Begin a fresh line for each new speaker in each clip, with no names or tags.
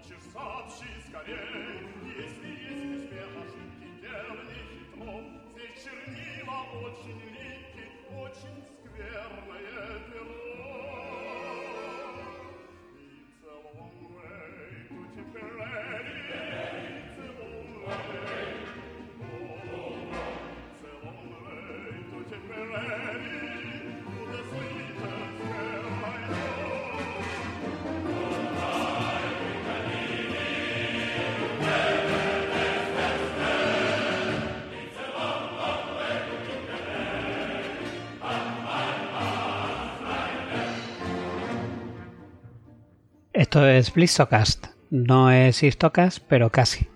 лучше сообщи скорей, если есть успех, ошибки верный хитро. Все чернила очень липкие, очень скверное перо. Esto es Blizzocast, no es Histocast, pero casi.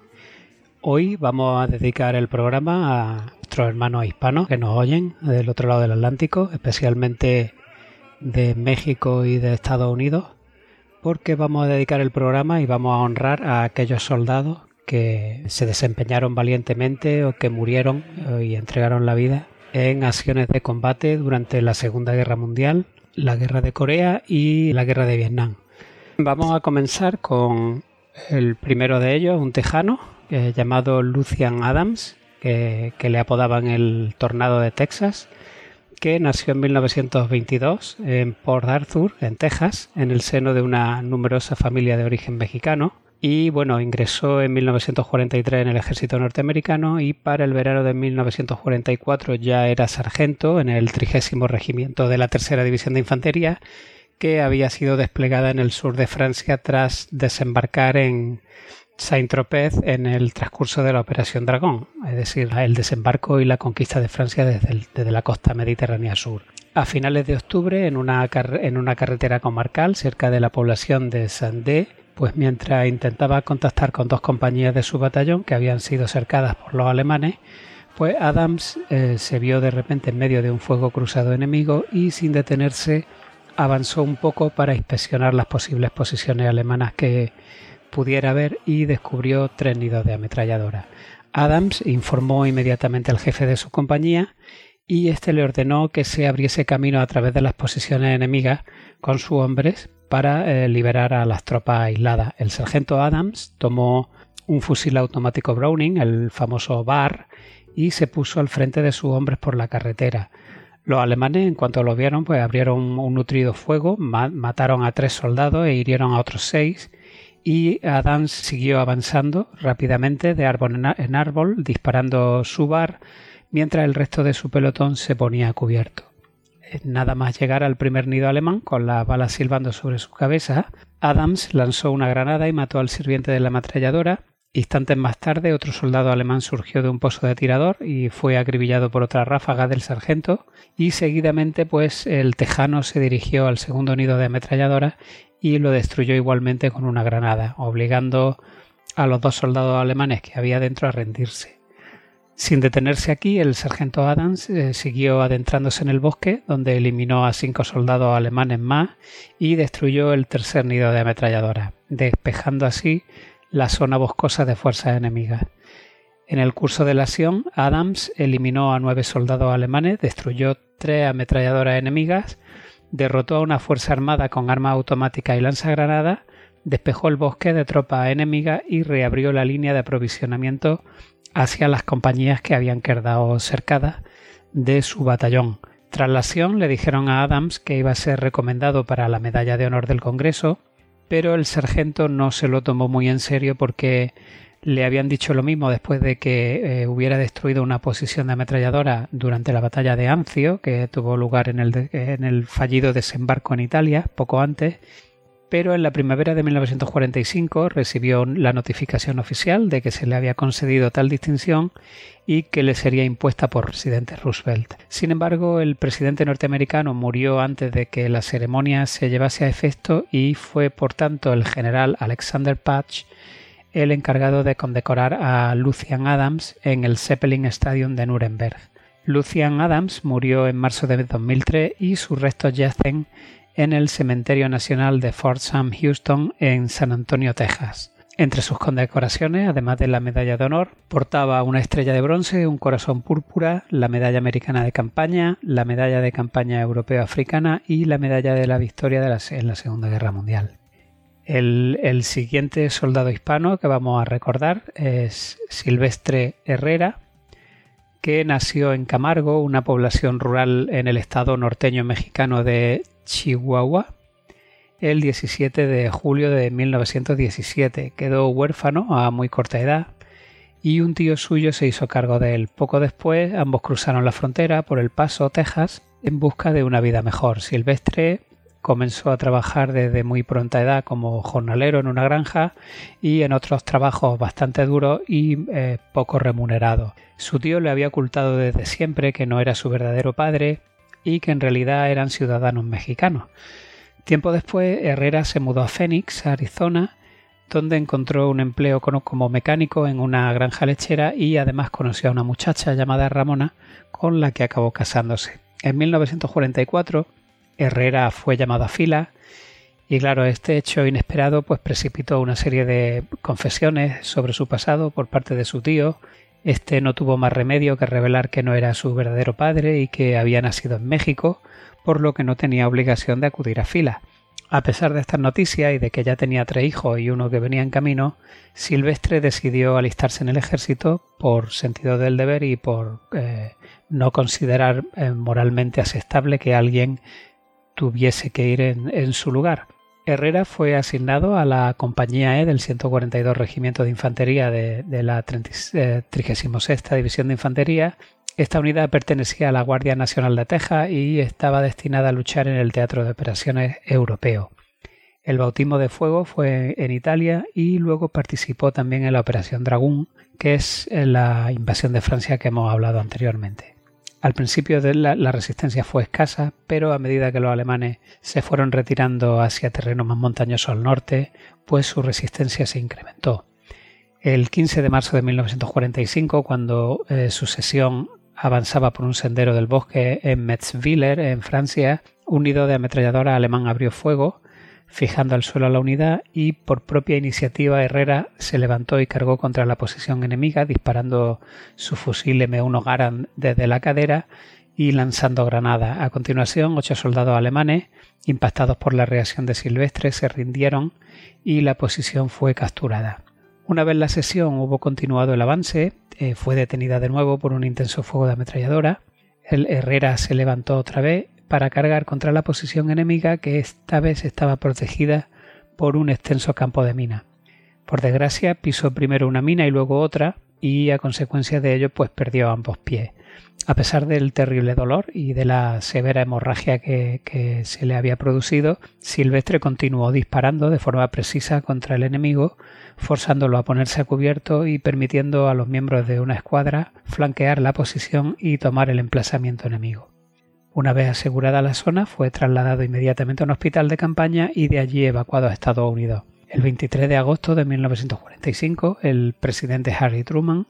Hoy vamos a dedicar el programa a nuestros hermanos hispanos que nos oyen del otro lado del Atlántico, especialmente de México y de Estados Unidos, porque vamos a dedicar el programa y vamos a honrar a aquellos soldados que se desempeñaron valientemente o que murieron y entregaron la vida en acciones de combate durante la Segunda Guerra Mundial, la Guerra de Corea y la Guerra de Vietnam. Vamos a comenzar con el primero de ellos, un tejano llamado Lucian Adams, que, le apodaban el Tornado de Texas, que nació en 1922 en Port Arthur, en Texas, en el seno de una numerosa familia de origen mexicano. Y bueno, ingresó en 1943 en el ejército norteamericano y para el verano de 1944 ya era sargento en el trigésimo regimiento de la tercera división de infantería que había sido desplegada en el sur de Francia tras desembarcar en Saint-Tropez en el transcurso de la Operación Dragón, es decir, el desembarco y la conquista de Francia desde, la costa mediterránea sur. A finales de octubre, en una, en una carretera comarcal cerca de la población de Saint-Dé, pues mientras intentaba contactar con dos compañías de su batallón que habían sido cercadas por los alemanes, pues Adams eh, se vio de repente en medio de un fuego cruzado enemigo y sin detenerse avanzó un poco para inspeccionar las posibles posiciones alemanas que pudiera ver y descubrió tres nidos de ametralladora. Adams informó inmediatamente al jefe de su compañía y éste le ordenó que se abriese camino a través de las posiciones enemigas con sus hombres para eh, liberar a las tropas aisladas. El sargento Adams tomó un fusil automático Browning, el famoso BAR, y se puso al frente de sus hombres por la carretera. Los alemanes, en cuanto lo vieron, pues abrieron un nutrido fuego, mataron a tres soldados e hirieron a otros seis, y Adams siguió avanzando rápidamente de árbol en árbol, disparando su bar, mientras el resto de su pelotón se ponía cubierto. Nada más llegar al primer nido alemán, con las balas silbando sobre su cabeza, Adams lanzó una granada y mató al sirviente de la ametralladora, Instantes más tarde, otro soldado alemán surgió de un pozo de tirador y fue acribillado por otra ráfaga del sargento. Y seguidamente, pues, el tejano se dirigió al segundo nido de ametralladora y lo destruyó igualmente con una granada, obligando a los dos soldados alemanes que había dentro a rendirse. Sin detenerse aquí, el sargento Adams eh, siguió adentrándose en el bosque, donde eliminó a cinco soldados alemanes más y destruyó el tercer nido de ametralladora, despejando así la zona boscosa de fuerzas enemigas. En el curso de la acción, Adams eliminó a nueve soldados alemanes, destruyó tres ametralladoras enemigas, derrotó a una fuerza armada con armas automáticas y lanzagranadas, despejó el bosque de tropas enemigas y reabrió la línea de aprovisionamiento hacia las compañías que habían quedado cercadas de su batallón. Tras la acción le dijeron a Adams que iba a ser recomendado para la medalla de honor del Congreso pero el sargento no se lo tomó muy en serio porque le habían dicho lo mismo después de que eh, hubiera destruido una posición de ametralladora durante la batalla de Anzio, que tuvo lugar en el, en el fallido desembarco en Italia poco antes, pero en la primavera de 1945 recibió la notificación oficial de que se le había concedido tal distinción y que le sería impuesta por presidente Roosevelt. Sin embargo, el presidente norteamericano murió antes de que la ceremonia se llevase a efecto y fue por tanto el general Alexander Patch el encargado de condecorar a Lucian Adams en el Zeppelin Stadium de Nuremberg. Lucian Adams murió en marzo de 2003 y sus restos yacen en el Cementerio Nacional de Fort Sam Houston en San Antonio, Texas. Entre sus condecoraciones, además de la medalla de honor, portaba una estrella de bronce, un corazón púrpura, la medalla americana de campaña, la medalla de campaña europeo-africana y la medalla de la victoria de en la Segunda Guerra Mundial. El, siguiente soldado hispano que vamos a recordar es Silvestre Herrera, que nació en Camargo, una población rural en el estado norteño mexicano de Chihuahua, el 17 de julio de 1917. Quedó huérfano a muy corta edad y un tío suyo se hizo cargo de él. Poco después ambos cruzaron la frontera por El Paso, Texas, en busca de una vida mejor. Silvestre comenzó a trabajar desde muy pronta edad como jornalero en una granja y en otros trabajos bastante duros y eh, poco remunerados. Su tío le había ocultado desde siempre que no era su verdadero padre y que en realidad eran ciudadanos mexicanos. Tiempo después, Herrera se mudó a Phoenix, Arizona, donde encontró un empleo como mecánico en una granja lechera y además conoció a una muchacha llamada Ramona con la que acabó casándose. En 1944 Herrera fue llamado a fila y claro, este hecho inesperado pues precipitó una serie de confesiones sobre su pasado por parte de su tío. Este no tuvo más remedio que revelar que no era su verdadero padre y que había nacido en México, por lo que no tenía obligación de acudir a fila. A pesar de estas noticias y de que ya tenía tres hijos y uno que venía en camino, Silvestre decidió alistarse en el ejército por sentido del deber y por eh, no considerar eh, moralmente aceptable que alguien tuviese que ir en, su lugar. Herrera fue asignado a la Compañía E del 142 Regimiento de Infantería de, la 36 eh, División de Infantería. Esta unidad pertenecía a la Guardia Nacional de Texas y estaba destinada a luchar en el Teatro de Operaciones Europeo. El bautismo de fuego fue en Italia y luego participó también en la Operación Dragón, que es la invasión de Francia que hemos hablado anteriormente. Al principio de la, resistencia fue escasa, pero a medida que los alemanes se fueron retirando hacia terrenos más montañosos al norte, pues su resistencia se incrementó. El 15 de marzo de 1945, cuando eh, su sesión avanzaba por un sendero del bosque en Metzwiller, en Francia, un nido de ametralladora alemán abrió fuego fijando al suelo a la unidad y por propia iniciativa Herrera se levantó y cargó contra la posición enemiga disparando su fusil M1 Garand desde la cadera y lanzando granadas. A continuación, ocho soldados alemanes, impactados por la reacción de Silvestre, se rindieron y la posición fue capturada. Una vez la sesión hubo continuado el avance, eh, fue detenida de nuevo por un intenso fuego de ametralladora. El Herrera se levantó otra vez para cargar contra la posición enemiga que esta vez estaba protegida por un extenso campo de mina. Por desgracia pisó primero una mina y luego otra y a consecuencia de ello pues perdió ambos pies. A pesar del terrible dolor y de la severa hemorragia que, que, se le había producido, Silvestre continuó disparando de forma precisa contra el enemigo, forzándolo a ponerse a cubierto y permitiendo a los miembros de una escuadra flanquear la posición y tomar el emplazamiento enemigo. Una vez asegurada la zona, fue trasladado inmediatamente a un hospital de campaña y de allí evacuado a Estados Unidos. El 23 de agosto de 1945, el presidente Harry Truman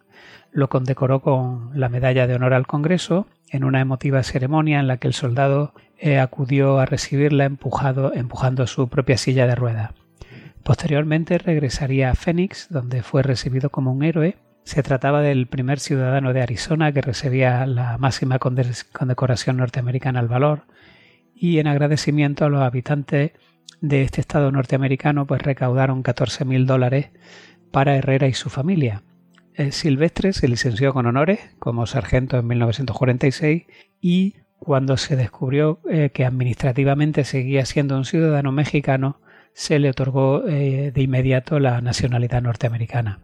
lo condecoró con la Medalla de Honor al Congreso en una emotiva ceremonia en la que el soldado eh, acudió a recibirla empujando su propia silla de ruedas. Posteriormente regresaría a Phoenix, donde fue recibido como un héroe se trataba del primer ciudadano de Arizona que recibía la máxima condecoración norteamericana al valor y en agradecimiento a los habitantes de este estado norteamericano pues recaudaron 14 mil dólares para Herrera y su familia. El Silvestre se licenció con honores como sargento en 1946 y cuando se descubrió eh, que administrativamente seguía siendo un ciudadano mexicano, se le otorgó eh, de inmediato la nacionalidad norteamericana.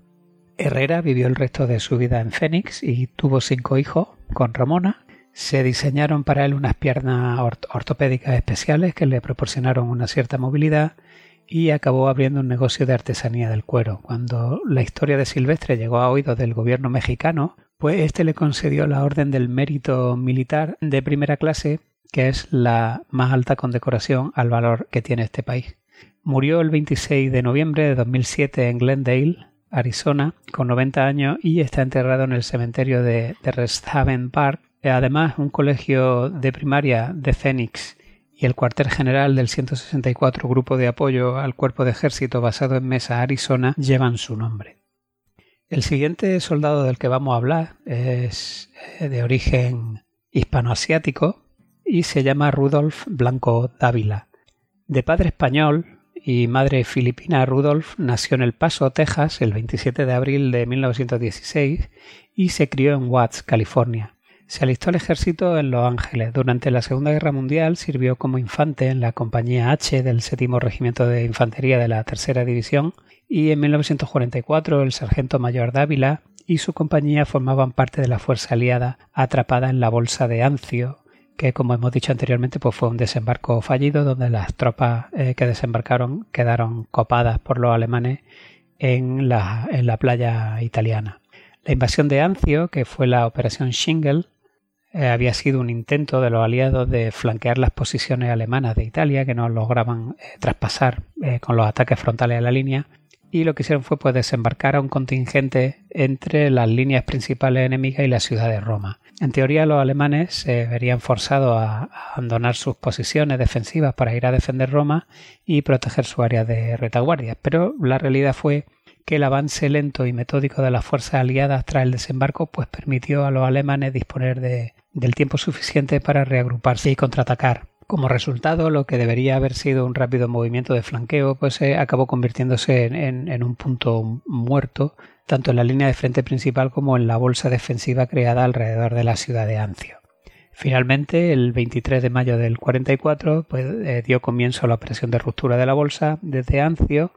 Herrera vivió el resto de su vida en Phoenix y tuvo cinco hijos con Ramona. Se diseñaron para él unas piernas ortopédicas especiales que le proporcionaron una cierta movilidad y acabó abriendo un negocio de artesanía del cuero. Cuando la historia de Silvestre llegó a oídos del gobierno mexicano, pues este le concedió la Orden del Mérito Militar de primera clase, que es la más alta condecoración al valor que tiene este país. Murió el 26 de noviembre de 2007 en Glendale, Arizona, con 90 años y está enterrado en el cementerio de, de Park. Además, un colegio de primaria de Phoenix y el cuartel general del 164 Grupo de Apoyo al Cuerpo de Ejército basado en Mesa, Arizona, llevan su nombre. El siguiente soldado del que vamos a hablar es eh, de origen hispanoasiático y se llama Rudolf Blanco Dávila. De padre español, y madre filipina Rudolph nació en El Paso, Texas, el 27 de abril de 1916 y se crió en Watts, California. Se alistó al ejército en Los Ángeles. Durante la Segunda Guerra Mundial sirvió como infante en la Compañía H del Séptimo Regimiento de Infantería de la Tercera División y en 1944 el sargento mayor Dávila y su compañía formaban parte de la fuerza aliada atrapada en la bolsa de Ancio, que como hemos dicho anteriormente pues fue un desembarco fallido donde las tropas eh, que desembarcaron quedaron copadas por los alemanes en la, en la playa italiana. La invasión de Ancio, que fue la operación Shingle, eh, había sido un intento de los aliados de flanquear las posiciones alemanas de Italia que no lograban eh, traspasar con los ataques frontales a la línea y lo que hicieron fue pues, desembarcar a un contingente entre las líneas principales enemigas y la ciudad de Roma. En teoría los alemanes se verían forzados a abandonar sus posiciones defensivas para ir a defender Roma y proteger su área de retaguardia, pero la realidad fue que el avance lento y metódico de las fuerzas aliadas tras el desembarco pues permitió a los alemanes disponer de, del tiempo suficiente para reagruparse y contraatacar. Como resultado, lo que debería haber sido un rápido movimiento de flanqueo, pues eh, acabó convirtiéndose en, un punto muerto, tanto en la línea de frente principal como en la bolsa defensiva creada alrededor de la ciudad de Ancio. Finalmente, el 23 de mayo del 44, pues, eh, dio comienzo a la operación de ruptura de la bolsa desde Ancio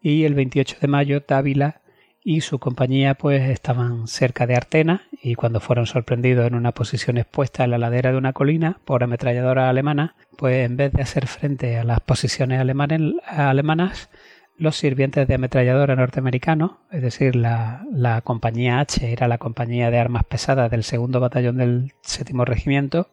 y el 28 de mayo Dávila y su compañía pues estaban cerca de Artena y cuando fueron sorprendidos en una posición expuesta en la ladera de una colina por ametralladoras alemanas, pues en vez de hacer frente a las posiciones alemanas, los sirvientes de ametralladora norteamericanos, es decir, la, compañía H era la compañía de armas pesadas del segundo batallón del séptimo regimiento,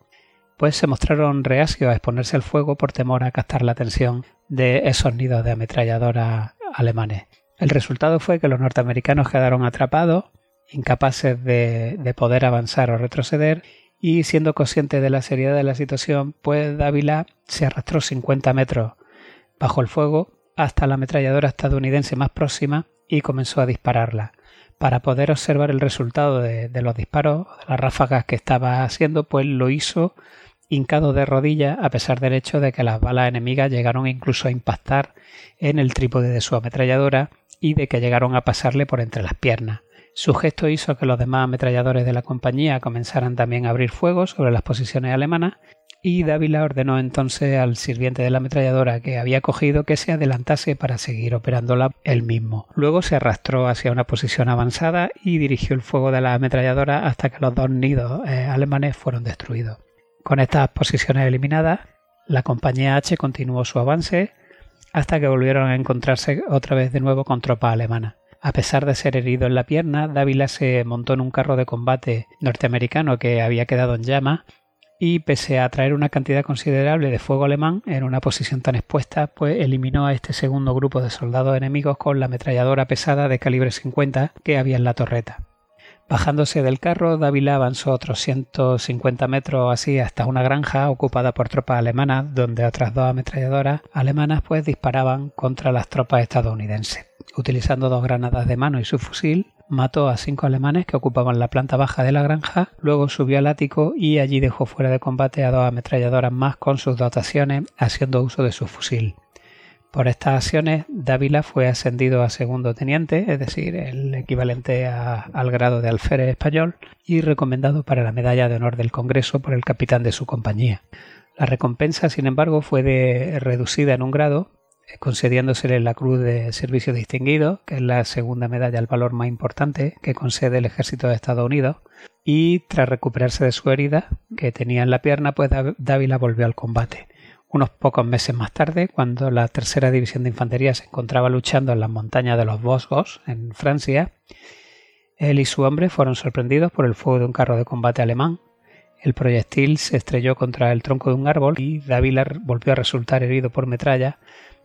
pues se mostraron reacios a exponerse al fuego por temor a captar la atención de esos nidos de ametralladoras alemanes. El resultado fue que los norteamericanos quedaron atrapados, incapaces de, poder avanzar o retroceder, y siendo consciente de la seriedad de la situación, pues Dávila se arrastró 50 metros bajo el fuego hasta la ametralladora estadounidense más próxima y comenzó a dispararla. Para poder observar el resultado de, de los disparos, de las ráfagas que estaba haciendo, pues lo hizo hincado de rodillas a pesar del hecho de que las balas enemigas llegaron incluso a impactar en el trípode de su ametralladora y de que llegaron a pasarle por entre las piernas. Su gesto hizo que los demás ametralladores de la compañía comenzaran también a abrir fuego sobre las posiciones alemanas y Dávila ordenó entonces al sirviente de la ametralladora que había cogido que se adelantase para seguir operándola él mismo. Luego se arrastró hacia una posición avanzada y dirigió el fuego de la ametralladora hasta que los dos nidos eh, alemanes fueron destruidos. Con estas posiciones eliminadas, la compañía H continuó su avance hasta que volvieron a encontrarse otra vez de nuevo con tropas alemanas. A pesar de ser herido en la pierna, Dávila se montó en un carro de combate norteamericano que había quedado en llamas y pese a traer una cantidad considerable de fuego alemán en una posición tan expuesta, pues eliminó a este segundo grupo de soldados enemigos con la ametralladora pesada de calibre 50 que había en la torreta. Bajándose del carro, Dávila avanzó otros 150 metros así hasta una granja ocupada por tropas alemanas, donde otras dos ametralladoras alemanas pues disparaban contra las tropas estadounidenses. Utilizando dos granadas de mano y su fusil, mató a cinco alemanes que ocupaban la planta baja de la granja, luego subió al ático y allí dejó fuera de combate a dos ametralladoras más con sus dotaciones, haciendo uso de su fusil. Por estas acciones, Dávila fue ascendido a segundo teniente, es decir, el equivalente al grado de alférez español, y recomendado para la medalla de honor del Congreso por el capitán de su compañía. La recompensa, sin embargo, fue reducida en un grado, eh, concediéndosele la Cruz de Servicio Distinguido, que es la segunda medalla al valor más importante que concede el Ejército de Estados Unidos, y tras recuperarse de su herida que tenía en la pierna, pues Dávila volvió al combate. Unos pocos meses más tarde, cuando la tercera división de infantería se encontraba luchando en las montañas de los Vosgos, en Francia, él y su hombre fueron sorprendidos por el fuego de un carro de combate alemán. El proyectil se estrelló contra el tronco de un árbol y Dávila volvió a resultar herido por metralla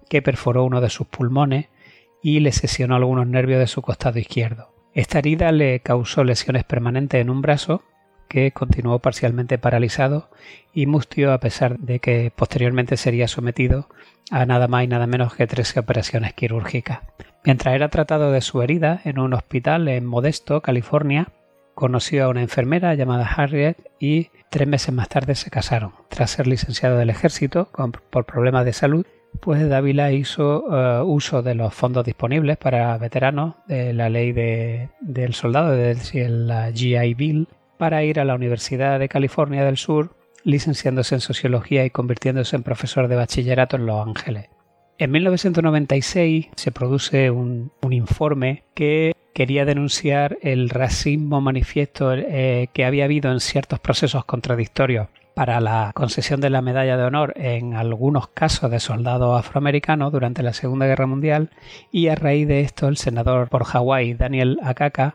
que perforó uno de sus pulmones y le sesionó algunos nervios de su costado izquierdo. Esta herida le causó lesiones permanentes en un brazo que continuó parcialmente paralizado y mustió a pesar de que posteriormente sería sometido a nada más y nada menos que 13 operaciones quirúrgicas. Mientras era tratado de su herida en un hospital en Modesto, California, conoció a una enfermera llamada Harriet y tres meses más tarde se casaron. Tras ser licenciado del ejército por problemas de salud, pues Dávila hizo eh, uso de los fondos disponibles para veteranos de la ley del soldado, de la GI Bill, para ir a la Universidad de California del Sur, licenciándose en sociología y convirtiéndose en profesor de bachillerato en Los Ángeles. En 1996 se produce un, informe que quería denunciar el racismo manifiesto eh, que había habido en ciertos procesos contradictorios para la concesión de la medalla de honor en algunos casos de soldados afroamericanos durante la Segunda Guerra Mundial y a raíz de esto el senador por Hawái Daniel Akaka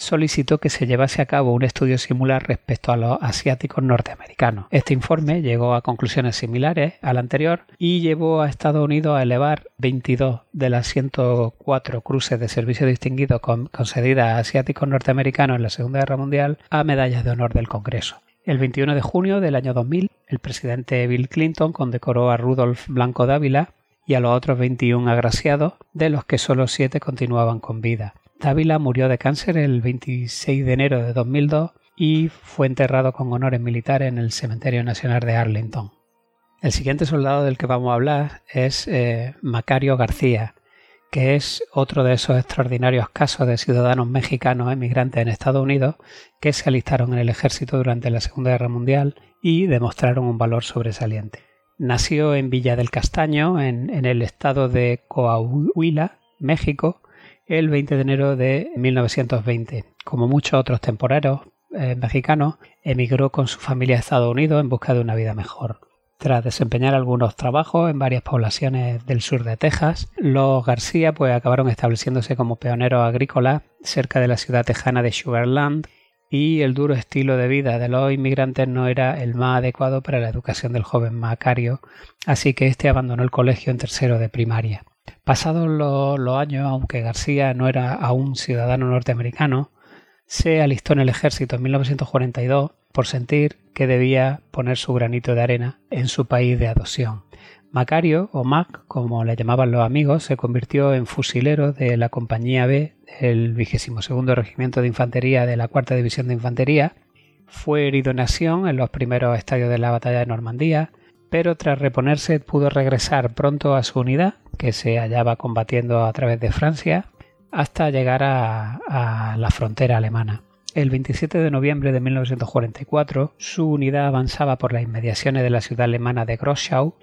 solicitó que se llevase a cabo un estudio similar respecto a los asiáticos norteamericanos. Este informe llegó a conclusiones similares al anterior y llevó a Estados Unidos a elevar 22 de las 104 cruces de servicio distinguido concedidas a asiáticos norteamericanos en la Segunda Guerra Mundial a medallas de honor del Congreso. El 21 de junio del año 2000, el presidente Bill Clinton condecoró a Rudolf Blanco Dávila y a los otros 21 agraciados, de los que solo 7 continuaban con vida. Dávila murió de cáncer el 26 de enero de 2002 y fue enterrado con honores militares en el Cementerio Nacional de Arlington. El siguiente soldado del que vamos a hablar es eh, Macario García, que es otro de esos extraordinarios casos de ciudadanos mexicanos emigrantes en Estados Unidos que se alistaron en el ejército durante la Segunda Guerra Mundial y demostraron un valor sobresaliente. Nació en Villa del Castaño, en, en el estado de Coahuila, México, el 20 de enero de 1920. Como muchos otros temporeros eh, mexicanos, emigró con su familia a Estados Unidos en busca de una vida mejor. Tras desempeñar algunos trabajos en varias poblaciones del sur de Texas, los García pues, acabaron estableciéndose como pioneros agrícolas cerca de la ciudad tejana de Sugarland y el duro estilo de vida de los inmigrantes no era el más adecuado para la educación del joven Macario, así que éste abandonó el colegio en tercero de primaria. Pasados los, años, aunque García no era aún ciudadano norteamericano, se alistó en el ejército en 1942 por sentir que debía poner su granito de arena en su país de adopción. Macario, o Mac, como le llamaban los amigos, se convirtió en fusilero de la Compañía B del 22 Regimiento de Infantería de la Cuarta División de Infantería. Fue herido en acción en los primeros estadios de la Batalla de Normandía, pero tras reponerse pudo regresar pronto a su unidad que se hallaba combatiendo a través de Francia hasta llegar a, la frontera alemana. El 27 de noviembre de 1944, su unidad avanzaba por las inmediaciones de la ciudad alemana de Groschau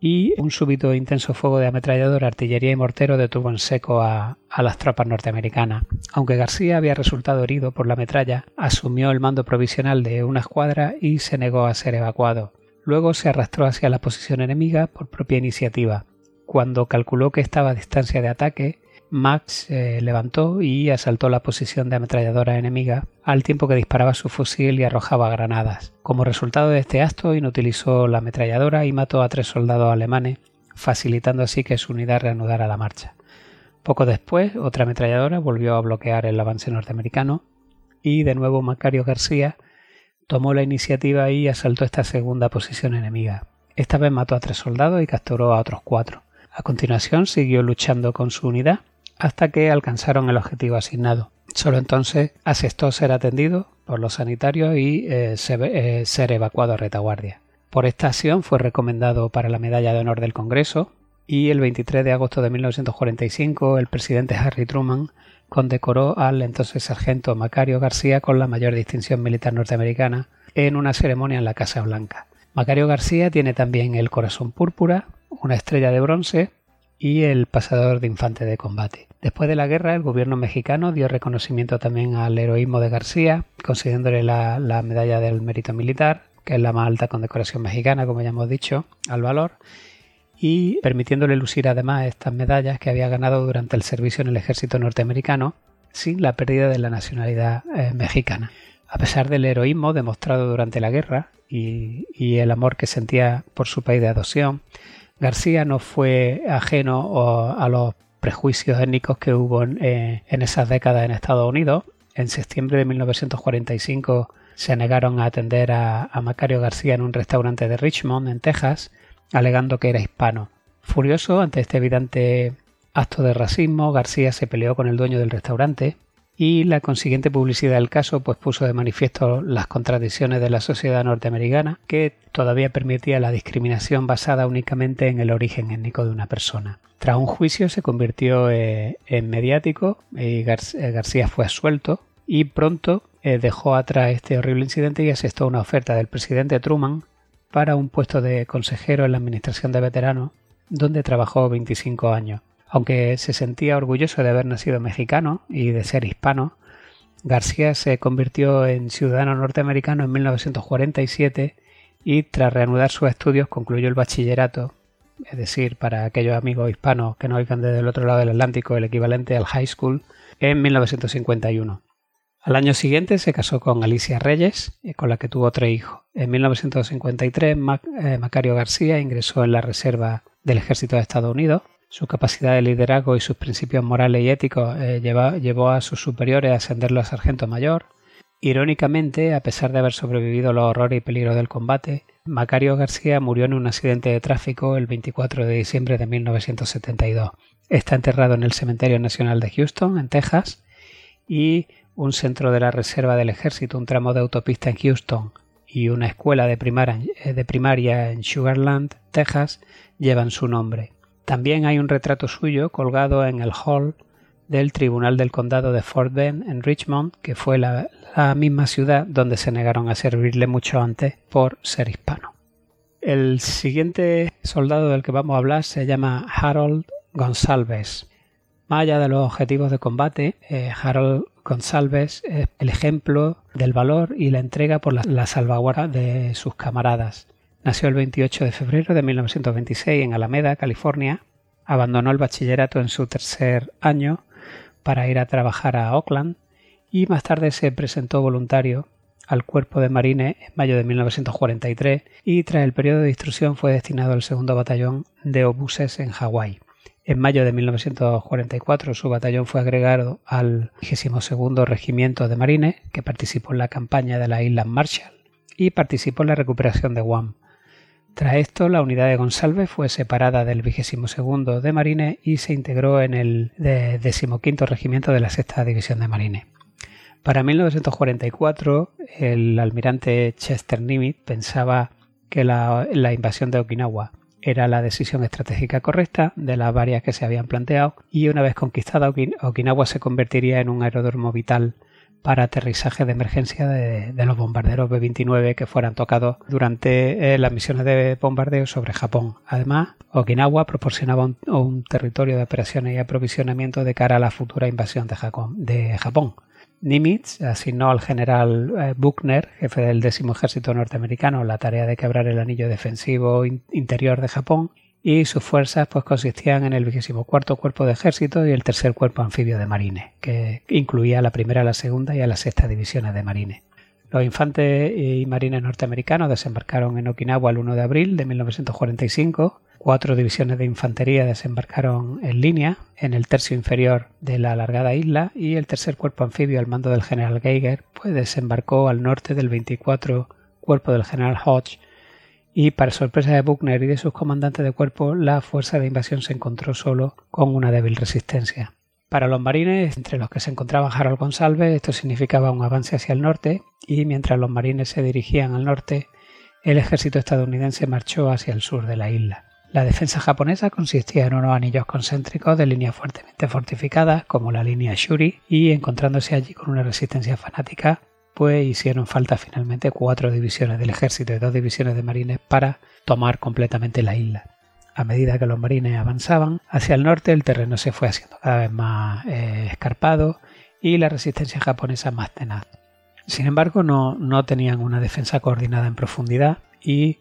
y un súbito intenso fuego de ametralladora, artillería y mortero detuvo en seco a, las tropas norteamericanas. Aunque García había resultado herido por la metralla, asumió el mando provisional de una escuadra y se negó a ser evacuado. Luego se arrastró hacia la posición enemiga por propia iniciativa. Cuando calculó que estaba a distancia de ataque, Max se levantó y asaltó la posición de ametralladora enemiga al tiempo que disparaba su fusil y arrojaba granadas. Como resultado de este acto, inutilizó la ametralladora y mató a tres soldados alemanes, facilitando así que su unidad reanudara la marcha. Poco después, otra ametralladora volvió a bloquear el avance norteamericano y de nuevo Macario García tomó la iniciativa y asaltó esta segunda posición enemiga. Esta vez mató a tres soldados y capturó a otros cuatro. A continuación siguió luchando con su unidad hasta que alcanzaron el objetivo asignado. Solo entonces aceptó ser atendido por los sanitarios y eh, eh, ser evacuado a retaguardia. Por esta acción fue recomendado para la Medalla de Honor del Congreso y el 23 de agosto de 1945 el presidente Harry Truman condecoró al entonces sargento Macario García con la mayor distinción militar norteamericana en una ceremonia en la Casa Blanca. Macario García tiene también el corazón púrpura, una estrella de bronce y el pasador de infante de combate. Después de la guerra, el gobierno mexicano dio reconocimiento también al heroísmo de García, concediéndole la, medalla del mérito militar, que es la más alta condecoración mexicana, como ya hemos dicho, al valor, y permitiéndole lucir además estas medallas que había ganado durante el servicio en el ejército norteamericano, sin la pérdida de la nacionalidad eh, mexicana. A pesar del heroísmo demostrado durante la guerra y, el amor que sentía por su país de adopción, García no fue ajeno a los prejuicios étnicos que hubo eh, en, esas décadas en Estados Unidos. En septiembre de 1945 se negaron a atender a, Macario García en un restaurante de Richmond, en Texas, alegando que era hispano. Furioso ante este evidente acto de racismo, García se peleó con el dueño del restaurante y la consiguiente publicidad del caso pues puso de manifiesto las contradicciones de la sociedad norteamericana que todavía permitía la discriminación basada únicamente en el origen étnico de una persona. Tras un juicio se convirtió eh, en mediático y eh, García fue absuelto y pronto eh, dejó atrás este horrible incidente y aceptó una oferta del presidente Truman para un puesto de consejero en la Administración de Veteranos, donde trabajó 25 años. Aunque se sentía orgulloso de haber nacido mexicano y de ser hispano, García se convirtió en ciudadano norteamericano en 1947 y tras reanudar sus estudios concluyó el bachillerato, es decir, para aquellos amigos hispanos que no oigan desde el otro lado del Atlántico el equivalente al high school, en 1951. Al año siguiente se casó con Alicia Reyes, eh, con la que tuvo tres hijos. En 1953 eh, Macario García ingresó en la Reserva del Ejército de Estados Unidos su capacidad de liderazgo y sus principios morales y éticos eh, llevó a sus superiores a ascenderlo a sargento mayor. Irónicamente, a pesar de haber sobrevivido los horrores y peligros del combate, Macario García murió en un accidente de tráfico el 24 de diciembre de 1972. Está enterrado en el Cementerio Nacional de Houston, en Texas, y un centro de la Reserva del Ejército, un tramo de autopista en Houston y una escuela de primaria, eh, de primaria en Sugarland, Texas, llevan su nombre. También hay un retrato suyo colgado en el hall del Tribunal del Condado de Fort Bend en Richmond, que fue la, misma ciudad donde se negaron a servirle mucho antes por ser hispano. El siguiente soldado del que vamos a hablar se llama Harold Gonsalves. Más allá de los objetivos de combate, eh, Harold Gonsalves es el ejemplo del valor y la entrega por la, la salvaguarda de sus camaradas. Nació el 28 de febrero de 1926 en Alameda, California. Abandonó el bachillerato en su tercer año para ir a trabajar a Oakland y más tarde se presentó voluntario al Cuerpo de Marines en mayo de 1943 y tras el periodo de instrucción fue destinado al segundo batallón de obuses en Hawái. En mayo de 1944 su batallón fue agregado al 22 Regimiento de Marines que participó en la campaña de la isla Marshall y participó en la recuperación de Guam. Tras esto, la unidad de Gonsalves fue separada del vigésimo segundo de Marines y se integró en el decimoquinto regimiento de la sexta división de Marines. Para 1944, el almirante Chester Nimitz pensaba que la, la, invasión de Okinawa era la decisión estratégica correcta de las varias que se habían planteado y una vez conquistada Okinawa se convertiría en un aeródromo vital para aterrizaje de emergencia de, los bombarderos B-29 que fueran tocados durante eh, las misiones de bombardeo sobre Japón. Además, Okinawa proporcionaba un, territorio de operaciones y aprovisionamiento de cara a la futura invasión de Japón. Nimitz asignó al general eh, Buckner, jefe del décimo ejército norteamericano, la tarea de quebrar el anillo defensivo interior de Japón y sus fuerzas pues consistían en el vigésimo cuarto cuerpo de ejército y el tercer cuerpo anfibio de marines, que incluía a la primera, la segunda y a la sexta divisiones de marines. Los infantes y marines norteamericanos desembarcaron en Okinawa el 1 de abril de 1945. Cuatro divisiones de infantería desembarcaron en línea en el tercio inferior de la alargada isla y el tercer cuerpo anfibio al mando del general Geiger pues desembarcó al norte del 24 cuerpo del general Hodge y para sorpresa de Buckner y de sus comandantes de cuerpo, la fuerza de invasión se encontró solo con una débil resistencia. Para los marines, entre los que se encontraba Harold Gonsalves, esto significaba un avance hacia el norte, y mientras los marines se dirigían al norte, el ejército estadounidense marchó hacia el sur de la isla. La defensa japonesa consistía en unos anillos concéntricos de líneas fuertemente fortificadas, como la línea Shuri, y encontrándose allí con una resistencia fanática, pues hicieron falta finalmente cuatro divisiones del ejército y dos divisiones de marines para tomar completamente la isla. A medida que los marines avanzaban hacia el norte, el terreno se fue haciendo cada vez más eh, escarpado y la resistencia japonesa más tenaz. Sin embargo, no, no tenían una defensa coordinada en profundidad y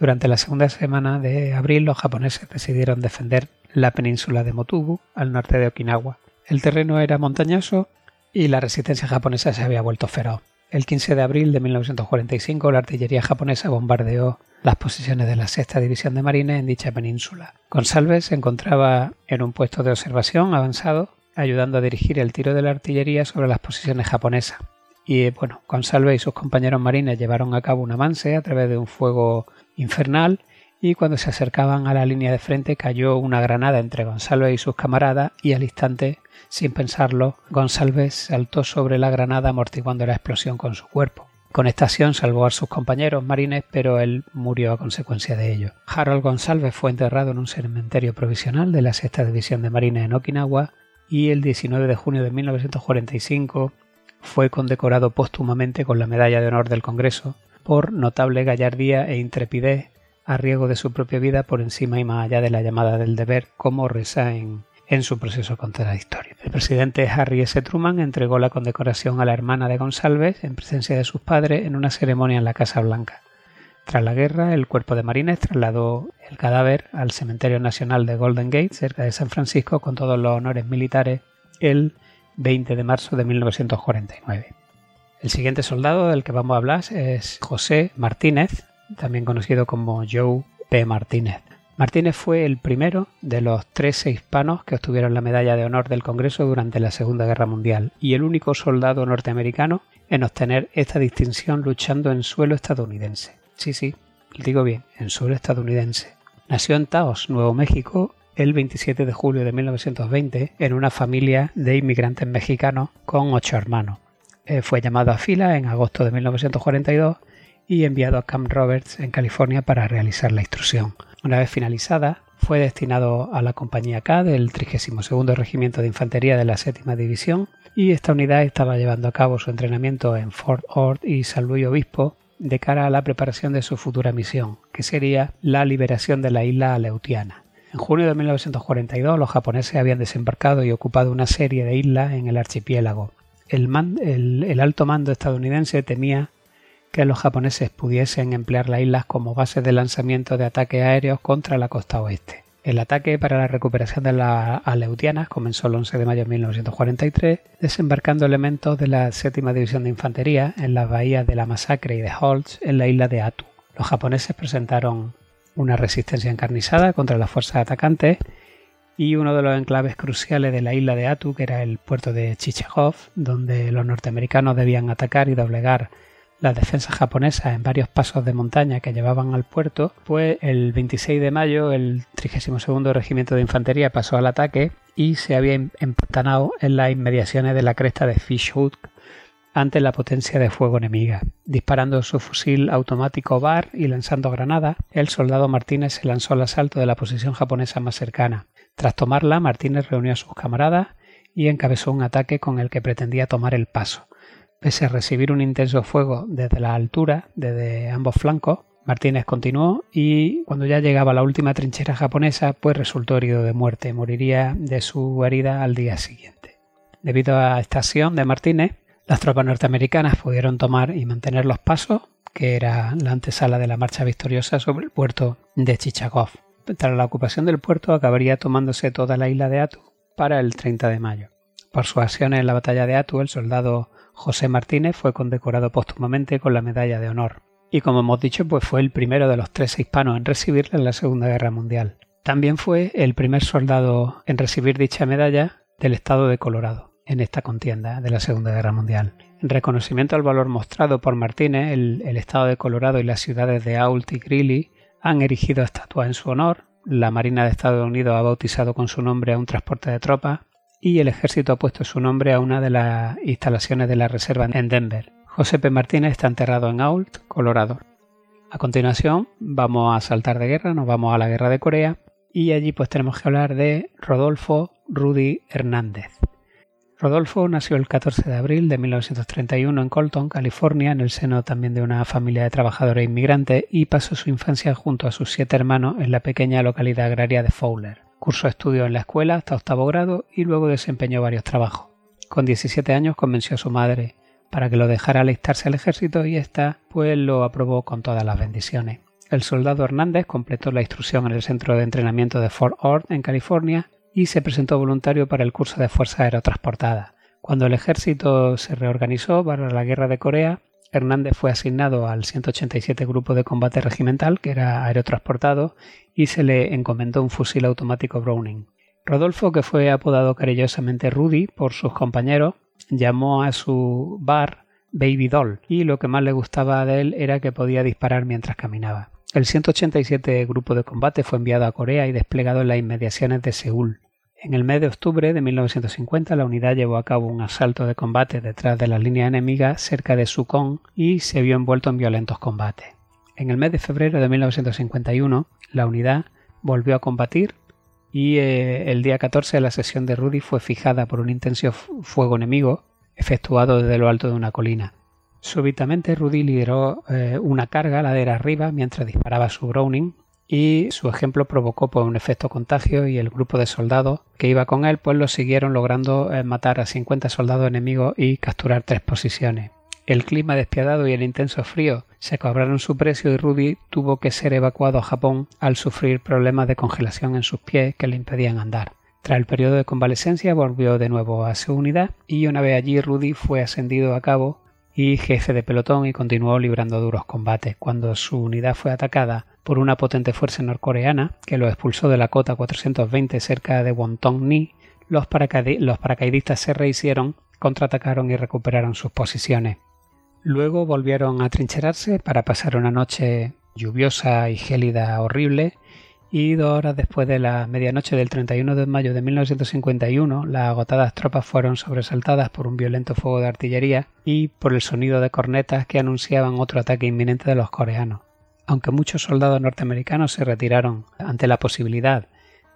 durante la segunda semana de abril los japoneses decidieron defender la península de Motubu al norte de Okinawa. El terreno era montañoso y la resistencia japonesa se había vuelto feroz. El 15 de abril de 1945 la artillería japonesa bombardeó las posiciones de la sexta división de marines en dicha península. Gonsalves se encontraba en un puesto de observación avanzado, ayudando a dirigir el tiro de la artillería sobre las posiciones japonesas. Y bueno, Gonsalves y sus compañeros marines llevaron a cabo un avance a través de un fuego infernal y cuando se acercaban a la línea de frente cayó una granada entre González y sus camaradas y al instante, sin pensarlo, González saltó sobre la granada amortiguando la explosión con su cuerpo. Con esta acción salvó a sus compañeros marines, pero él murió a consecuencia de ello. Harold González fue enterrado en un cementerio provisional de la Sexta División de Marines en Okinawa y el 19 de junio de 1945 fue condecorado póstumamente con la Medalla de Honor del Congreso por notable gallardía e intrepidez a riesgo de su propia vida por encima y más allá de la llamada del deber, como reza en, en su proceso contradictorio. El presidente Harry S. Truman entregó la condecoración a la hermana de González en presencia de sus padres en una ceremonia en la Casa Blanca. Tras la guerra, el cuerpo de marines trasladó el cadáver al Cementerio Nacional de Golden Gate, cerca de San Francisco, con todos los honores militares, el 20 de marzo de 1949. El siguiente soldado del que vamos a hablar es José Martínez, también conocido como Joe P. Martínez. Martínez fue el primero de los 13 hispanos que obtuvieron la medalla de honor del Congreso durante la Segunda Guerra Mundial y el único soldado norteamericano en obtener esta distinción luchando en suelo estadounidense. Sí, sí, digo bien, en suelo estadounidense. Nació en Taos, Nuevo México, el 27 de julio de 1920 en una familia de inmigrantes mexicanos con ocho hermanos. Eh, fue llamado a fila en agosto de 1942 y enviado a Camp Roberts en California para realizar la instrucción. Una vez finalizada, fue destinado a la compañía K del 32 Regimiento de Infantería de la Séptima División y esta unidad estaba llevando a cabo su entrenamiento en Fort Ord y San Luis Obispo de cara a la preparación de su futura misión, que sería la liberación de la isla Aleutiana. En junio de 1942 los japoneses habían desembarcado y ocupado una serie de islas en el archipiélago. El, alto mando estadounidense temía que los japoneses pudiesen emplear las islas como base de lanzamiento de ataques aéreos contra la costa oeste. El ataque para la recuperación de las Aleutianas comenzó el 11 de mayo de 1943, desembarcando elementos de la séptima división de infantería en las bahías de la Masacre y de Holtz en la isla de Atu. Los japoneses presentaron una resistencia encarnizada contra las fuerzas atacantes y uno de los enclaves cruciales de la isla de Atu, que era el puerto de Chichagov, donde los norteamericanos debían atacar y doblegar las defensas japonesas en varios pasos de montaña que llevaban al puerto, pues el 26 de mayo el 32 Regimiento de Infantería pasó al ataque y se había em-, empantanado en las inmediaciones de la cresta de Fishhook ante la potencia de fuego enemiga. Disparando su fusil automático BAR y lanzando granadas, el soldado Martínez se lanzó al asalto de la posición japonesa más cercana. Tras tomarla, Martínez reunió a sus camaradas y encabezó un ataque con el que pretendía tomar el paso. Pese a recibir un intenso fuego desde la altura, desde ambos flancos, Martínez continuó y cuando ya llegaba a la última trinchera japonesa, pues resultó herido de muerte. Moriría de su herida al día siguiente. Debido a esta acción de Martínez, las tropas norteamericanas pudieron tomar y mantener los pasos, que era la antesala de la marcha victoriosa sobre el puerto de Chichagov. Tras la ocupación del puerto acabaría tomándose toda la isla de Atu para el 30 de mayo. Por sus acciones en la batalla de Atu, el soldado José Martínez fue condecorado póstumamente con la Medalla de Honor, y como hemos dicho, pues fue el primero de los tres hispanos en recibirla en la Segunda Guerra Mundial. También fue el primer soldado en recibir dicha medalla del estado de Colorado en esta contienda de la Segunda Guerra Mundial. En reconocimiento al valor mostrado por Martínez, el, estado de Colorado y las ciudades de Ault y Greeley han erigido estatuas en su honor. La Marina de Estados Unidos ha bautizado con su nombre a un transporte de tropas y el ejército ha puesto su nombre a una de las instalaciones de la reserva en Denver. José P. Martínez está enterrado en Ault, Colorado. A continuación vamos a saltar de guerra, nos vamos a la guerra de Corea y allí pues tenemos que hablar de Rodolfo Rudy Hernández. Rodolfo nació el 14 de abril de 1931 en Colton, California, en el seno también de una familia de trabajadores inmigrantes y pasó su infancia junto a sus siete hermanos en la pequeña localidad agraria de Fowler. Cursó estudios en la escuela hasta octavo grado y luego desempeñó varios trabajos. Con 17 años convenció a su madre para que lo dejara alistarse al ejército y ésta pues lo aprobó con todas las bendiciones. El soldado Hernández completó la instrucción en el centro de entrenamiento de Fort Ord en California y se presentó voluntario para el curso de Fuerza Aerotransportada. Cuando el ejército se reorganizó para la guerra de Corea, Hernández fue asignado al 187 Grupo de Combate Regimental, que era aerotransportado, y se le encomendó un fusil automático Browning. Rodolfo, que fue apodado cariñosamente Rudy por sus compañeros, llamó a su bar Baby Doll, y lo que más le gustaba de él era que podía disparar mientras caminaba. El 187 Grupo de Combate fue enviado a Corea y desplegado en las inmediaciones de Seúl. En el mes de octubre de 1950 la unidad llevó a cabo un asalto de combate detrás de las líneas enemigas cerca de Sukon y se vio envuelto en violentos combates. En el mes de febrero de 1951 la unidad volvió a combatir y eh, el día 14 la sesión de Rudy fue fijada por un intenso fuego enemigo efectuado desde lo alto de una colina. Súbitamente Rudy lideró eh, una carga ladera arriba mientras disparaba su Browning y su ejemplo provocó pues, un efecto contagio y el grupo de soldados que iba con él pues lo siguieron logrando eh, matar a 50 soldados enemigos y capturar tres posiciones. El clima despiadado y el intenso frío se cobraron su precio y Rudy tuvo que ser evacuado a Japón al sufrir problemas de congelación en sus pies que le impedían andar. Tras el periodo de convalecencia volvió de nuevo a su unidad y una vez allí Rudy fue ascendido a cabo y jefe de pelotón y continuó librando duros combates. Cuando su unidad fue atacada por una potente fuerza norcoreana que lo expulsó de la cota 420 cerca de Wonton-ni, los, los paracaidistas se rehicieron, contraatacaron y recuperaron sus posiciones. Luego volvieron a trincherarse para pasar una noche lluviosa y gélida horrible y dos horas después de la medianoche del 31 de mayo de 1951, las agotadas tropas fueron sobresaltadas por un violento fuego de artillería y por el sonido de cornetas que anunciaban otro ataque inminente de los coreanos. Aunque muchos soldados norteamericanos se retiraron ante la posibilidad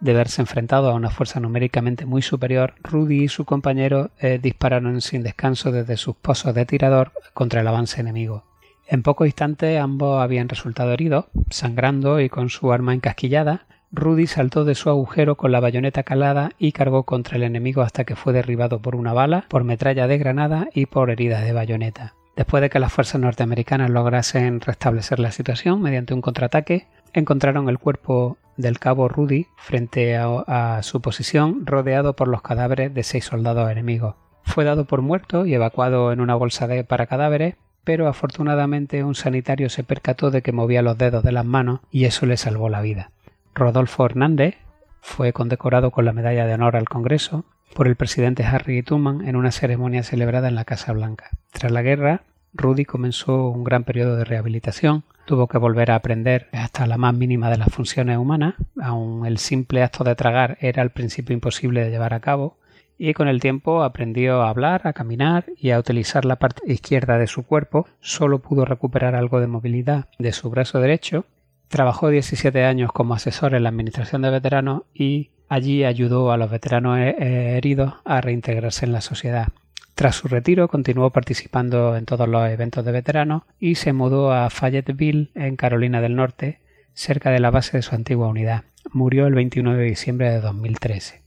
de verse enfrentados a una fuerza numéricamente muy superior, Rudy y su compañero eh, dispararon sin descanso desde sus pozos de tirador contra el avance enemigo. En pocos instantes ambos habían resultado heridos, sangrando y con su arma encasquillada. Rudy saltó de su agujero con la bayoneta calada y cargó contra el enemigo hasta que fue derribado por una bala, por metralla de granada y por heridas de bayoneta. Después de que las fuerzas norteamericanas lograsen restablecer la situación mediante un contraataque, encontraron el cuerpo del cabo Rudy frente a, su posición rodeado por los cadáveres de seis soldados enemigos. Fue dado por muerto y evacuado en una bolsa de para cadáveres, pero afortunadamente un sanitario se percató de que movía los dedos de las manos y eso le salvó la vida. Rodolfo Hernández fue condecorado con la Medalla de Honor al Congreso por el presidente Harry Truman en una ceremonia celebrada en la Casa Blanca. Tras la guerra, Rudy comenzó un gran periodo de rehabilitación, tuvo que volver a aprender hasta la más mínima de las funciones humanas, aun el simple acto de tragar era al principio imposible de llevar a cabo, y con el tiempo aprendió a hablar, a caminar y a utilizar la parte izquierda de su cuerpo, solo pudo recuperar algo de movilidad de su brazo derecho, trabajó 17 años como asesor en la Administración de Veteranos y Allí ayudó a los veteranos heridos a reintegrarse en la sociedad. Tras su retiro continuó participando en todos los eventos de veteranos y se mudó a Fayetteville, en Carolina del Norte, cerca de la base de su antigua unidad. Murió el 21 de diciembre de 2013.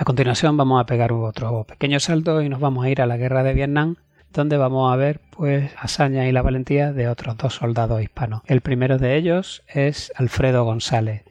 A continuación vamos a pegar otro pequeño salto y nos vamos a ir a la guerra de Vietnam, donde vamos a ver pues hazaña y la valentía de otros dos soldados hispanos. El primero de ellos es Alfredo González,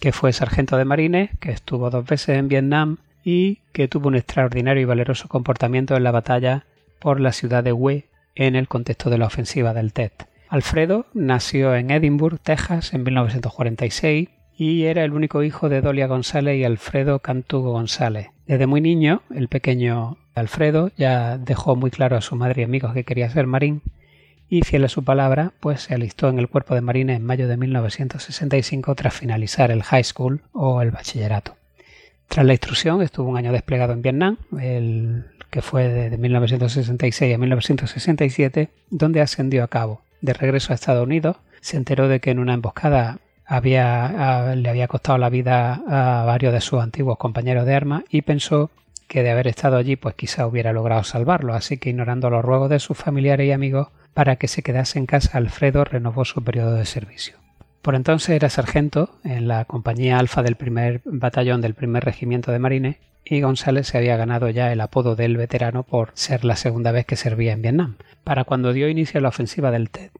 que fue sargento de marines, que estuvo dos veces en Vietnam y que tuvo un extraordinario y valeroso comportamiento en la batalla por la ciudad de Hue en el contexto de la ofensiva del Tet. Alfredo nació en Edinburgh, Texas, en 1946 y era el único hijo de Dolia González y Alfredo Cantugo González. Desde muy niño, el pequeño Alfredo ya dejó muy claro a su madre y amigos que quería ser marín y fiel a su palabra, pues se alistó en el cuerpo de marines en mayo de 1965 tras finalizar el high school o el bachillerato. Tras la instrucción estuvo un año desplegado en Vietnam, el que fue de 1966 a 1967, donde ascendió a cabo. De regreso a Estados Unidos, se enteró de que en una emboscada le había costado la vida a varios de sus antiguos compañeros de armas y pensó que de haber estado allí pues quizá hubiera logrado salvarlo, así que ignorando los ruegos de sus familiares y amigos, para que se quedase en casa, Alfredo renovó su periodo de servicio. Por entonces era sargento en la compañía alfa del primer batallón del primer regimiento de marines y González se había ganado ya el apodo del veterano por ser la segunda vez que servía en Vietnam. Para cuando dio inicio a la ofensiva del TED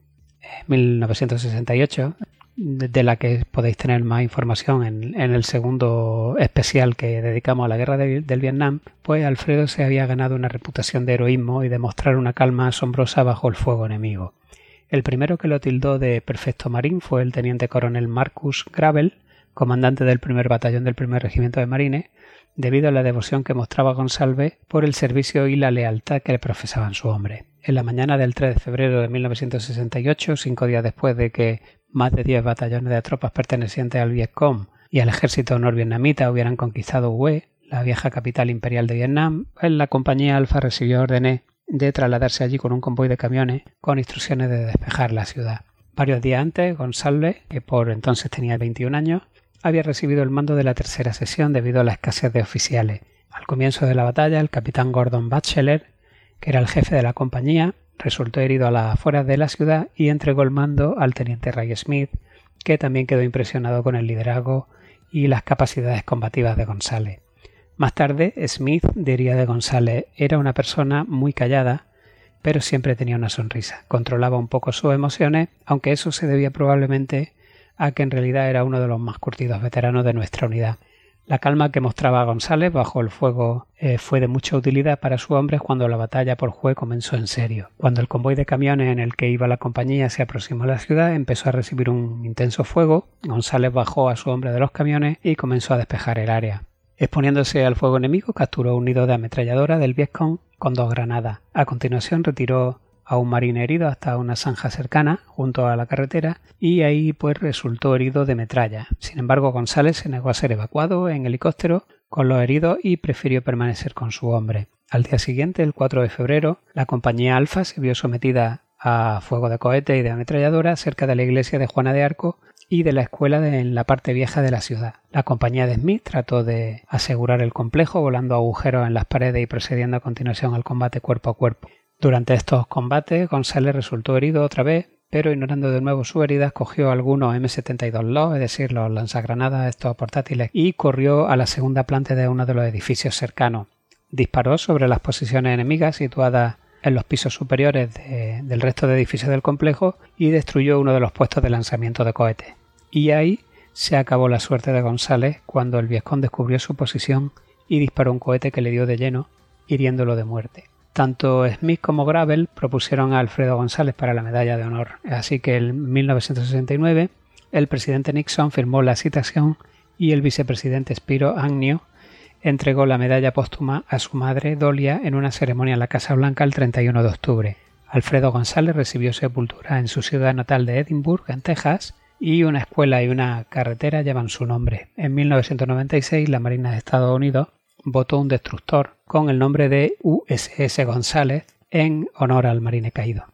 en 1968, de la que podéis tener más información en, el segundo especial que dedicamos a la guerra del Vietnam, pues Alfredo se había ganado una reputación de heroísmo y de mostrar una calma asombrosa bajo el fuego enemigo. El primero que lo tildó de perfecto marín fue el teniente coronel Marcus Gravel, comandante del primer batallón del primer regimiento de marines, debido a la devoción que mostraba Gonsalve por el servicio y la lealtad que le profesaban su hombre. En la mañana del 3 de febrero de 1968, cinco días después de que más de 10 batallones de tropas pertenecientes al Vietcong y al ejército norvietnamita hubieran conquistado Hue, la vieja capital imperial de Vietnam, la compañía Alfa recibió órdenes de trasladarse allí con un convoy de camiones con instrucciones de despejar la ciudad. Varios días antes, González, que por entonces tenía 21 años, había recibido el mando de la tercera sesión debido a la escasez de oficiales. Al comienzo de la batalla, el capitán Gordon Batchelor, que era el jefe de la compañía, resultó herido a las afueras de la ciudad y entregó el mando al teniente Ray Smith, que también quedó impresionado con el liderazgo y las capacidades combativas de González. Más tarde, Smith diría de González era una persona muy callada, pero siempre tenía una sonrisa. Controlaba un poco sus emociones, aunque eso se debía probablemente a que en realidad era uno de los más curtidos veteranos de nuestra unidad. La calma que mostraba González bajo el fuego eh, fue de mucha utilidad para su hombre cuando la batalla por Jue comenzó en serio. Cuando el convoy de camiones en el que iba la compañía se aproximó a la ciudad, empezó a recibir un intenso fuego. González bajó a su hombre de los camiones y comenzó a despejar el área. Exponiéndose al fuego enemigo, capturó un nido de ametralladora del Vietcong con dos granadas. A continuación retiró a un marine herido hasta una zanja cercana, junto a la carretera, y ahí pues resultó herido de metralla. Sin embargo, González se negó a ser evacuado en helicóptero con los heridos y prefirió permanecer con su hombre. Al día siguiente, el 4 de febrero, la compañía Alfa se vio sometida a fuego de cohete y de ametralladora cerca de la iglesia de Juana de Arco y de la escuela en la parte vieja de la ciudad. La compañía de Smith trató de asegurar el complejo volando agujeros en las paredes y procediendo a continuación al combate cuerpo a cuerpo. Durante estos combates, González resultó herido otra vez, pero ignorando de nuevo su herida, cogió algunos M72 LO, es decir, los lanzagranadas estos portátiles, y corrió a la segunda planta de uno de los edificios cercanos. Disparó sobre las posiciones enemigas situadas en los pisos superiores del resto de edificios del complejo y destruyó uno de los puestos de lanzamiento de cohetes. Y ahí se acabó la suerte de González cuando el Viescón descubrió su posición y disparó un cohete que le dio de lleno, hiriéndolo de muerte. Tanto Smith como Gravel propusieron a Alfredo González para la medalla de honor, así que en 1969 el presidente Nixon firmó la citación y el vicepresidente Spiro Agnew entregó la medalla póstuma a su madre Dolia en una ceremonia en la Casa Blanca el 31 de octubre. Alfredo González recibió sepultura en su ciudad natal de Edinburgh, en Texas, y una escuela y una carretera llevan su nombre. En 1996 la Marina de Estados Unidos votó un destructor con el nombre de USS González en honor al marine caído.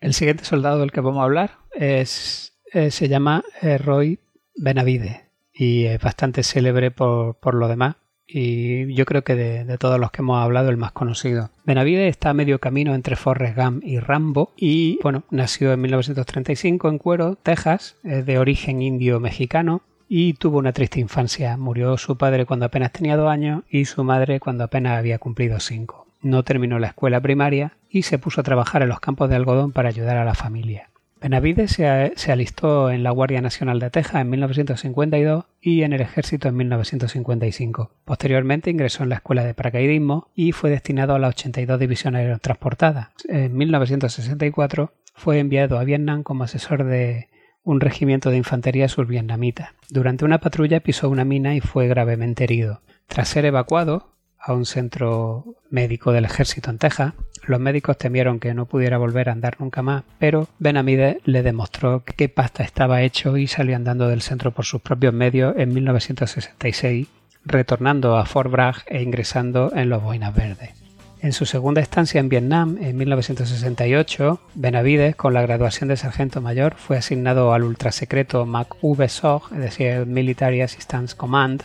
El siguiente soldado del que vamos a hablar es, eh, se llama eh, Roy Benavide y es bastante célebre por, por, lo demás y yo creo que de, de, todos los que hemos hablado el más conocido. Benavide está a medio camino entre Forrest Gump y Rambo y bueno, nació en 1935 en Cuero, Texas, es de origen indio mexicano y tuvo una triste infancia. Murió su padre cuando apenas tenía dos años y su madre cuando apenas había cumplido cinco. No terminó la escuela primaria y se puso a trabajar en los campos de algodón para ayudar a la familia. Benavides se, alistó en la Guardia Nacional de Texas en 1952 y en el Ejército en 1955. Posteriormente ingresó en la Escuela de Paracaidismo y fue destinado a la 82 División Aerotransportada. En 1964 fue enviado a Vietnam como asesor de un regimiento de infantería survietnamita. Durante una patrulla pisó una mina y fue gravemente herido. Tras ser evacuado a un centro médico del ejército en Texas, los médicos temieron que no pudiera volver a andar nunca más, pero Benamide le demostró qué pasta estaba hecho y salió andando del centro por sus propios medios en 1966, retornando a Fort Bragg e ingresando en los Boinas Verdes. En su segunda estancia en Vietnam, en 1968, Benavides, con la graduación de sargento mayor, fue asignado al ultrasecreto MAC-V-SOG, es decir, Military Assistance Command,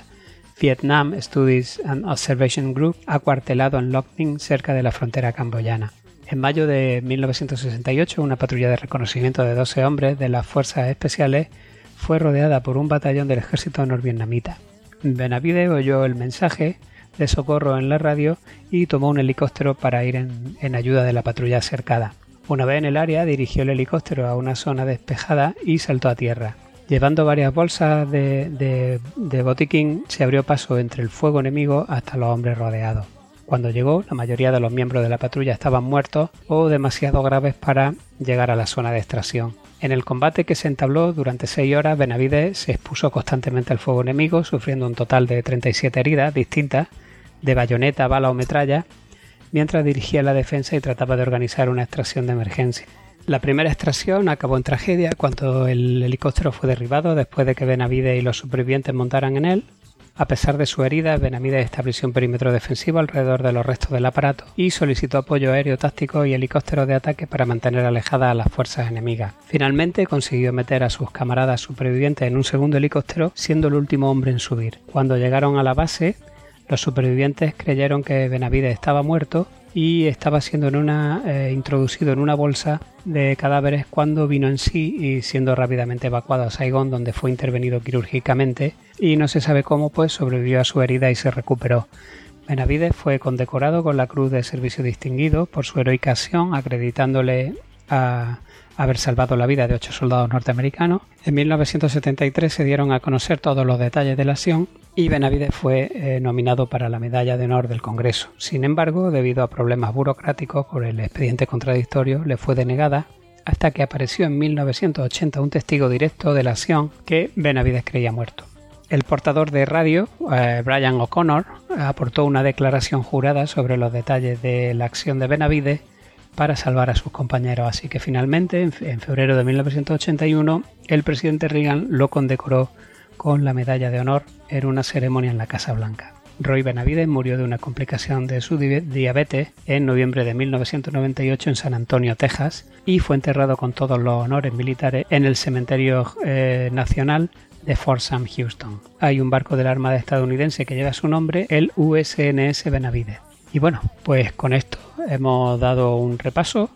Vietnam Studies and Observation Group, acuartelado en Loc Ninh, cerca de la frontera camboyana. En mayo de 1968, una patrulla de reconocimiento de 12 hombres de las Fuerzas Especiales fue rodeada por un batallón del ejército norvietnamita. Benavides oyó el mensaje de socorro en la radio y tomó un helicóptero para ir en, ayuda de la patrulla cercada. Una vez en el área, dirigió el helicóptero a una zona despejada y saltó a tierra. Llevando varias bolsas de, botiquín, se abrió paso entre el fuego enemigo hasta los hombres rodeados. Cuando llegó, la mayoría de los miembros de la patrulla estaban muertos o demasiado graves para llegar a la zona de extracción. En el combate que se entabló durante seis horas, Benavides se expuso constantemente al fuego enemigo, sufriendo un total de 37 heridas distintas, de bayoneta, bala o metralla, mientras dirigía la defensa y trataba de organizar una extracción de emergencia. La primera extracción acabó en tragedia cuando el helicóptero fue derribado después de que Benavides y los supervivientes montaran en él. A pesar de su herida, Benavides estableció un perímetro defensivo alrededor de los restos del aparato y solicitó apoyo aéreo táctico y helicópteros de ataque para mantener alejadas a las fuerzas enemigas. Finalmente consiguió meter a sus camaradas supervivientes en un segundo helicóptero, siendo el último hombre en subir. Cuando llegaron a la base, los supervivientes creyeron que Benavides estaba muerto y estaba siendo en una, eh, introducido en una bolsa de cadáveres cuando vino en sí y siendo rápidamente evacuado a Saigón donde fue intervenido quirúrgicamente y no se sabe cómo pues sobrevivió a su herida y se recuperó. Benavides fue condecorado con la Cruz de Servicio Distinguido por su heroica acción acreditándole a haber salvado la vida de ocho soldados norteamericanos. En 1973 se dieron a conocer todos los detalles de la acción y Benavides fue eh, nominado para la Medalla de Honor del Congreso. Sin embargo, debido a problemas burocráticos por el expediente contradictorio, le fue denegada hasta que apareció en 1980 un testigo directo de la acción que Benavides creía muerto. El portador de radio, eh, Brian O'Connor, aportó una declaración jurada sobre los detalles de la acción de Benavides para salvar a sus compañeros. Así que finalmente, en, febrero de 1981, el presidente Reagan lo condecoró con la medalla de honor en una ceremonia en la Casa Blanca. Roy Benavides murió de una complicación de su diabetes en noviembre de 1998 en San Antonio, Texas, y fue enterrado con todos los honores militares en el Cementerio eh, Nacional de Fort Sam Houston. Hay un barco de Armada estadounidense que lleva su nombre, el USNS Benavides. Y bueno, pues con esto hemos dado un repaso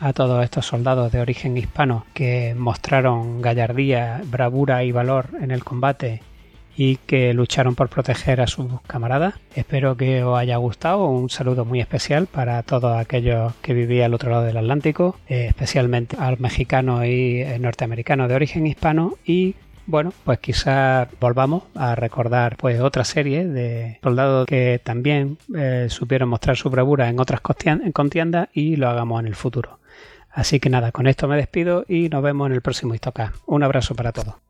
a todos estos soldados de origen hispano que mostraron gallardía, bravura y valor en el combate y que lucharon por proteger a sus camaradas. Espero que os haya gustado. Un saludo muy especial para todos aquellos que vivían al otro lado del Atlántico, eh, especialmente al mexicano y norteamericano de origen hispano y bueno, pues quizás volvamos a recordar pues otra serie de soldados que también eh, supieron mostrar su bravura en otras contiendas y lo hagamos en el futuro. Así que nada, con esto me despido y nos vemos en el próximo Histoca. Un abrazo para todos.